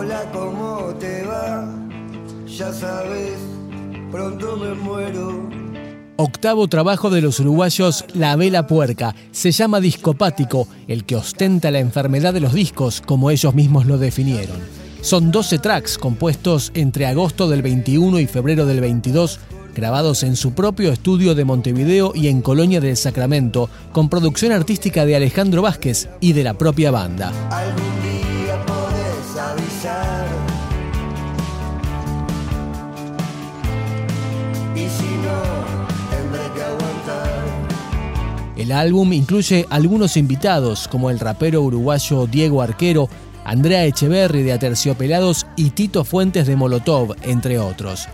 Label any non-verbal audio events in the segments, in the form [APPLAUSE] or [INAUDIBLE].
Hola, ¿cómo te va? Ya sabes, pronto me muero. Octavo trabajo de los uruguayos La Vela Puerca. Se llama discopático, el que ostenta la enfermedad de los discos, como ellos mismos lo definieron. Son 12 tracks compuestos entre agosto del 21 y febrero del 22, grabados en su propio estudio de Montevideo y en Colonia del Sacramento, con producción artística de Alejandro Vázquez y de la propia banda. El álbum incluye algunos invitados, como el rapero uruguayo Diego Arquero, Andrea Echeverri de Aterciopelados y Tito Fuentes de Molotov, entre otros.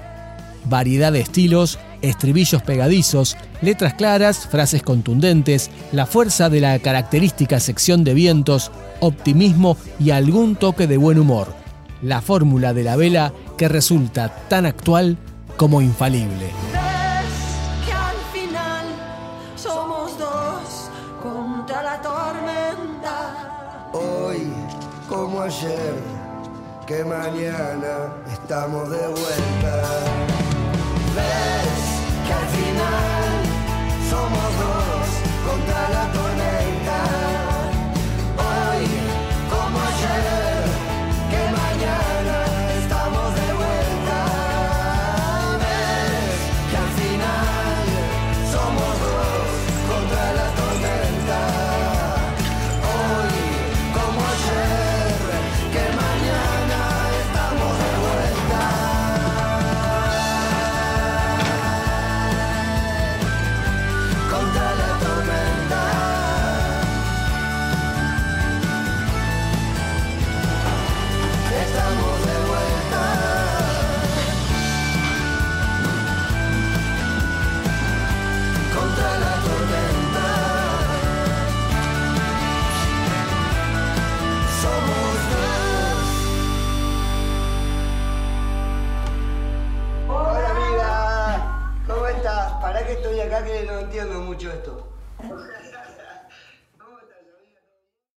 Variedad de estilos, estribillos pegadizos, letras claras, frases contundentes, la fuerza de la característica sección de vientos, optimismo y algún toque de buen humor. La fórmula de la vela que resulta tan actual como infalible. Somos dos contra la tormenta. Hoy, como ayer, que mañana estamos de vuelta. Ves que que no entiendo mucho esto. [LAUGHS]